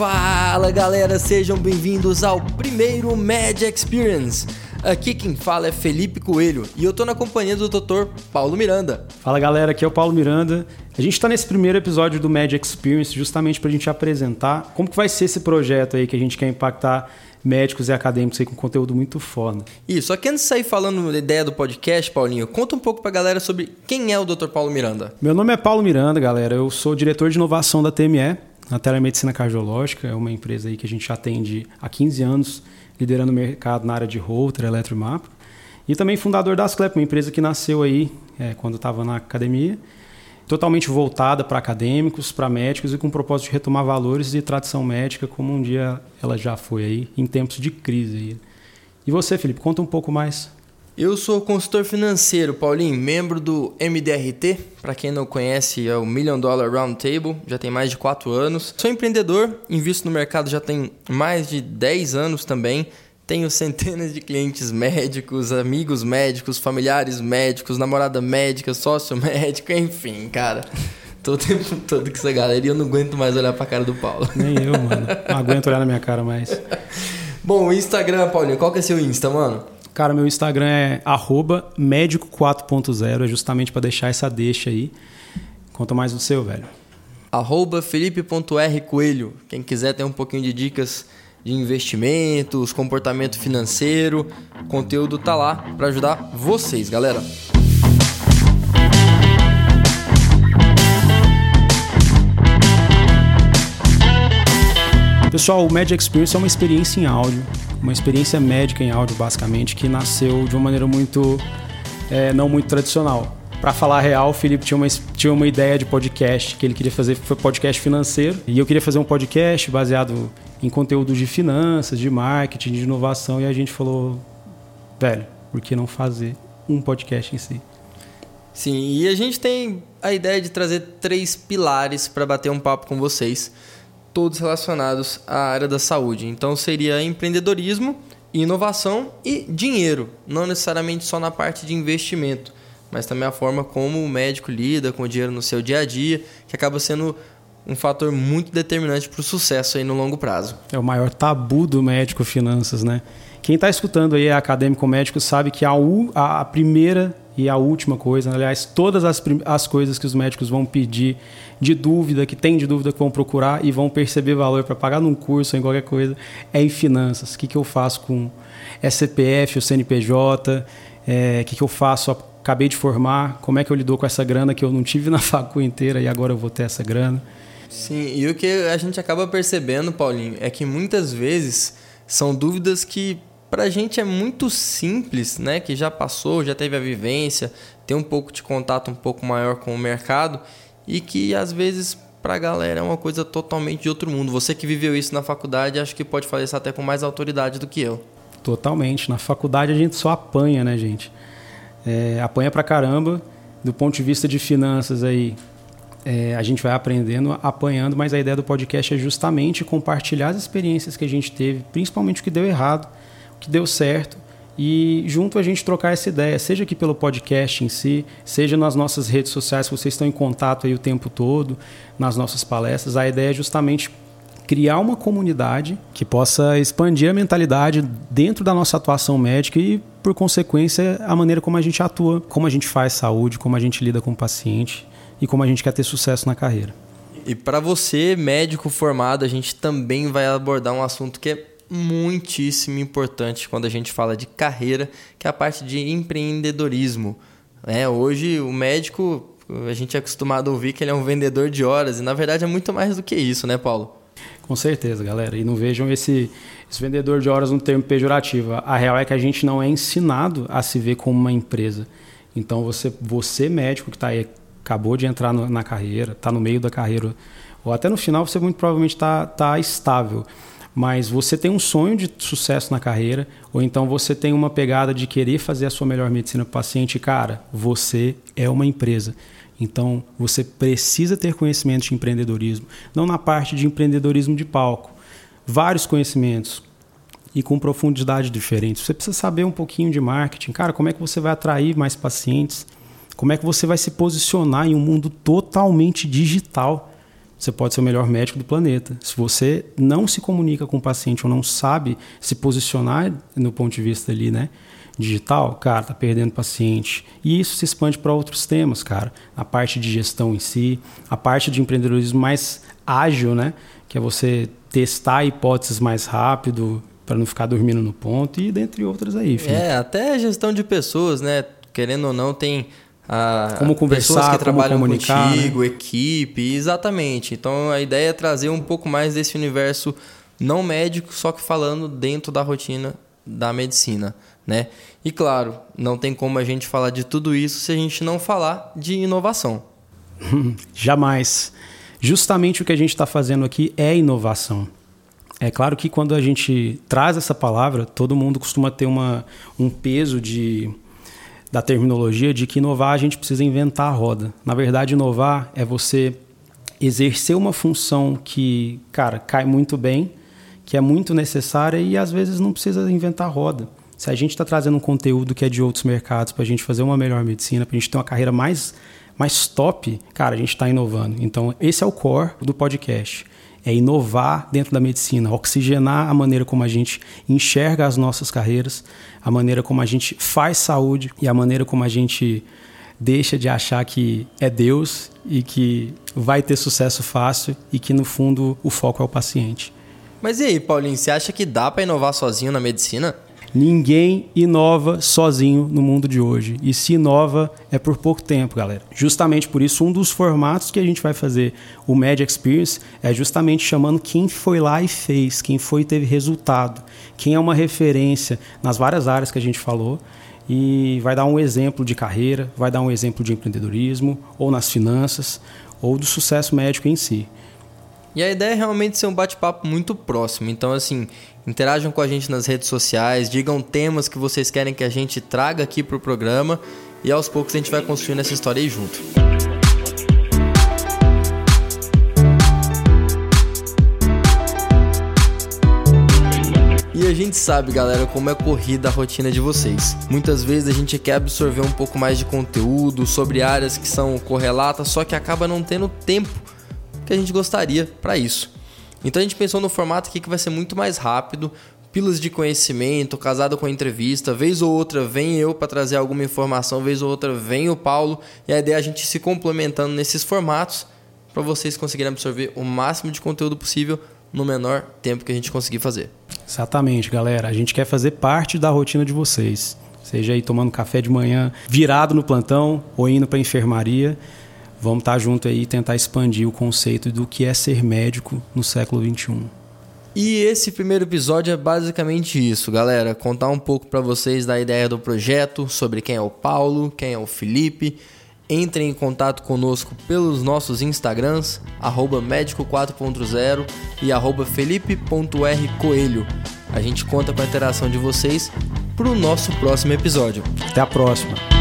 Fala galera, sejam bem-vindos ao primeiro Med Experience. Aqui quem fala é Felipe Coelho e eu tô na companhia do Dr. Paulo Miranda. Fala galera, aqui é o Paulo Miranda. A gente está nesse primeiro episódio do Med Experience justamente para a gente apresentar como que vai ser esse projeto aí que a gente quer impactar médicos e acadêmicos aí com conteúdo muito foda. Isso, só que antes de sair falando da ideia do podcast, Paulinho, conta um pouco pra galera sobre quem é o Dr. Paulo Miranda. Meu nome é Paulo Miranda, galera. Eu sou diretor de inovação da TME, na Telemedicina Cardiológica. É uma empresa aí que a gente atende há 15 anos liderando o mercado na área de Holter, Eletromap. E também fundador da Asclep, uma empresa que nasceu aí é, quando estava na academia, totalmente voltada para acadêmicos, para médicos e com o propósito de retomar valores de tradição médica, como um dia ela já foi aí, em tempos de crise. Aí. E você, Felipe, conta um pouco mais. Eu sou consultor financeiro, Paulinho, membro do MDRT. Para quem não conhece, é o Million Dollar Roundtable, já tem mais de 4 anos. Sou empreendedor, invisto no mercado já tem mais de 10 anos também. Tenho centenas de clientes médicos, amigos médicos, familiares médicos, namorada médica, sócio médico, enfim, cara. Tô o tempo todo com essa galera e eu não aguento mais olhar pra cara do Paulo. Nem eu, mano. Não aguento olhar na minha cara mais. Bom, o Instagram, Paulinho, qual que é seu Insta, mano? Cara, meu Instagram é médico4.0, é justamente para deixar essa deixa aí. Conta mais do seu, velho. Arroba felipe.rcoelho. Quem quiser ter um pouquinho de dicas de investimentos, comportamento financeiro, o conteúdo tá lá para ajudar vocês, galera. Pessoal, o Magic Experience é uma experiência em áudio uma experiência médica em áudio, basicamente, que nasceu de uma maneira muito. É, não muito tradicional. Para falar a real, o Felipe tinha uma, tinha uma ideia de podcast que ele queria fazer, foi podcast financeiro. E eu queria fazer um podcast baseado em conteúdo de finanças, de marketing, de inovação. E a gente falou, velho, por que não fazer um podcast em si? Sim, e a gente tem a ideia de trazer três pilares para bater um papo com vocês todos relacionados à área da saúde. Então seria empreendedorismo, inovação e dinheiro, não necessariamente só na parte de investimento, mas também a forma como o médico lida com o dinheiro no seu dia a dia, que acaba sendo um fator muito determinante para o sucesso aí no longo prazo. É o maior tabu do médico finanças, né? Quem está escutando aí é acadêmico médico sabe que a, a primeira e a última coisa, aliás, todas as, as coisas que os médicos vão pedir de dúvida, que tem de dúvida, que vão procurar e vão perceber valor para pagar num curso em qualquer coisa, é em finanças. O que, que eu faço com SCPF, o CNPJ? O é, que, que eu faço? Acabei de formar, como é que eu lido com essa grana que eu não tive na facu inteira e agora eu vou ter essa grana? Sim, e o que a gente acaba percebendo, Paulinho, é que muitas vezes são dúvidas que para a gente é muito simples, né? Que já passou, já teve a vivência, tem um pouco de contato um pouco maior com o mercado e que às vezes para a galera é uma coisa totalmente de outro mundo. Você que viveu isso na faculdade, acho que pode fazer isso até com mais autoridade do que eu. Totalmente. Na faculdade a gente só apanha, né, gente? É, apanha pra caramba. Do ponto de vista de finanças aí, é, a gente vai aprendendo, apanhando, mas a ideia do podcast é justamente compartilhar as experiências que a gente teve, principalmente o que deu errado que deu certo e junto a gente trocar essa ideia, seja aqui pelo podcast em si, seja nas nossas redes sociais, que vocês estão em contato aí o tempo todo, nas nossas palestras. A ideia é justamente criar uma comunidade que possa expandir a mentalidade dentro da nossa atuação médica e, por consequência, a maneira como a gente atua, como a gente faz saúde, como a gente lida com o paciente e como a gente quer ter sucesso na carreira. E para você, médico formado, a gente também vai abordar um assunto que é muitíssimo importante quando a gente fala de carreira, que é a parte de empreendedorismo. É, hoje o médico, a gente é acostumado a ouvir que ele é um vendedor de horas, e na verdade é muito mais do que isso, né, Paulo? Com certeza, galera. E não vejam esse, esse vendedor de horas no termo pejorativo. A real é que a gente não é ensinado a se ver como uma empresa. Então, você, você médico que está aí, acabou de entrar no, na carreira, está no meio da carreira, ou até no final, você muito provavelmente está tá estável mas você tem um sonho de sucesso na carreira, ou então você tem uma pegada de querer fazer a sua melhor medicina para o paciente, cara, você é uma empresa. Então você precisa ter conhecimento de empreendedorismo, não na parte de empreendedorismo de palco, vários conhecimentos e com profundidade diferentes. Você precisa saber um pouquinho de marketing, cara, como é que você vai atrair mais pacientes, como é que você vai se posicionar em um mundo totalmente digital você pode ser o melhor médico do planeta. Se você não se comunica com o paciente ou não sabe se posicionar no ponto de vista ali, né? Digital, cara, tá perdendo paciente. E isso se expande para outros temas, cara. A parte de gestão em si, a parte de empreendedorismo mais ágil, né? Que é você testar hipóteses mais rápido para não ficar dormindo no ponto e dentre outras aí. Filho. É, até gestão de pessoas, né? Querendo ou não, tem a, como conversar, pessoas que trabalham comunicar, contigo, né? equipe, exatamente. Então a ideia é trazer um pouco mais desse universo não médico, só que falando dentro da rotina da medicina, né? E claro, não tem como a gente falar de tudo isso se a gente não falar de inovação. Jamais. Justamente o que a gente está fazendo aqui é inovação. É claro que quando a gente traz essa palavra, todo mundo costuma ter uma, um peso de da terminologia de que inovar a gente precisa inventar a roda. Na verdade, inovar é você exercer uma função que, cara, cai muito bem, que é muito necessária e às vezes não precisa inventar a roda. Se a gente está trazendo um conteúdo que é de outros mercados para a gente fazer uma melhor medicina, para a gente ter uma carreira mais, mais top, cara, a gente está inovando. Então, esse é o core do podcast é inovar dentro da medicina, oxigenar a maneira como a gente enxerga as nossas carreiras, a maneira como a gente faz saúde e a maneira como a gente deixa de achar que é Deus e que vai ter sucesso fácil e que no fundo o foco é o paciente. Mas e aí, Paulinho, você acha que dá para inovar sozinho na medicina? Ninguém inova sozinho no mundo de hoje. E se inova é por pouco tempo, galera. Justamente por isso, um dos formatos que a gente vai fazer o Media Experience é justamente chamando quem foi lá e fez, quem foi e teve resultado, quem é uma referência nas várias áreas que a gente falou. E vai dar um exemplo de carreira, vai dar um exemplo de empreendedorismo, ou nas finanças, ou do sucesso médico em si. E a ideia é realmente ser um bate-papo muito próximo. Então, assim, interajam com a gente nas redes sociais, digam temas que vocês querem que a gente traga aqui para o programa e aos poucos a gente vai construindo essa história aí junto. E a gente sabe, galera, como é corrida a rotina de vocês. Muitas vezes a gente quer absorver um pouco mais de conteúdo sobre áreas que são correlatas, só que acaba não tendo tempo que a gente gostaria para isso. Então a gente pensou no formato aqui que vai ser muito mais rápido, pilas de conhecimento, casado com entrevista, vez ou outra vem eu para trazer alguma informação, vez ou outra vem o Paulo, e a ideia é a gente se complementando nesses formatos para vocês conseguirem absorver o máximo de conteúdo possível no menor tempo que a gente conseguir fazer. Exatamente, galera. A gente quer fazer parte da rotina de vocês. Seja aí tomando café de manhã, virado no plantão ou indo para a enfermaria vamos estar junto aí e tentar expandir o conceito do que é ser médico no século 21. E esse primeiro episódio é basicamente isso, galera. Contar um pouco para vocês da ideia do projeto, sobre quem é o Paulo, quem é o Felipe. Entrem em contato conosco pelos nossos Instagrams, médico4.0 e felipe.rcoelho. A gente conta com a interação de vocês para o nosso próximo episódio. Até a próxima!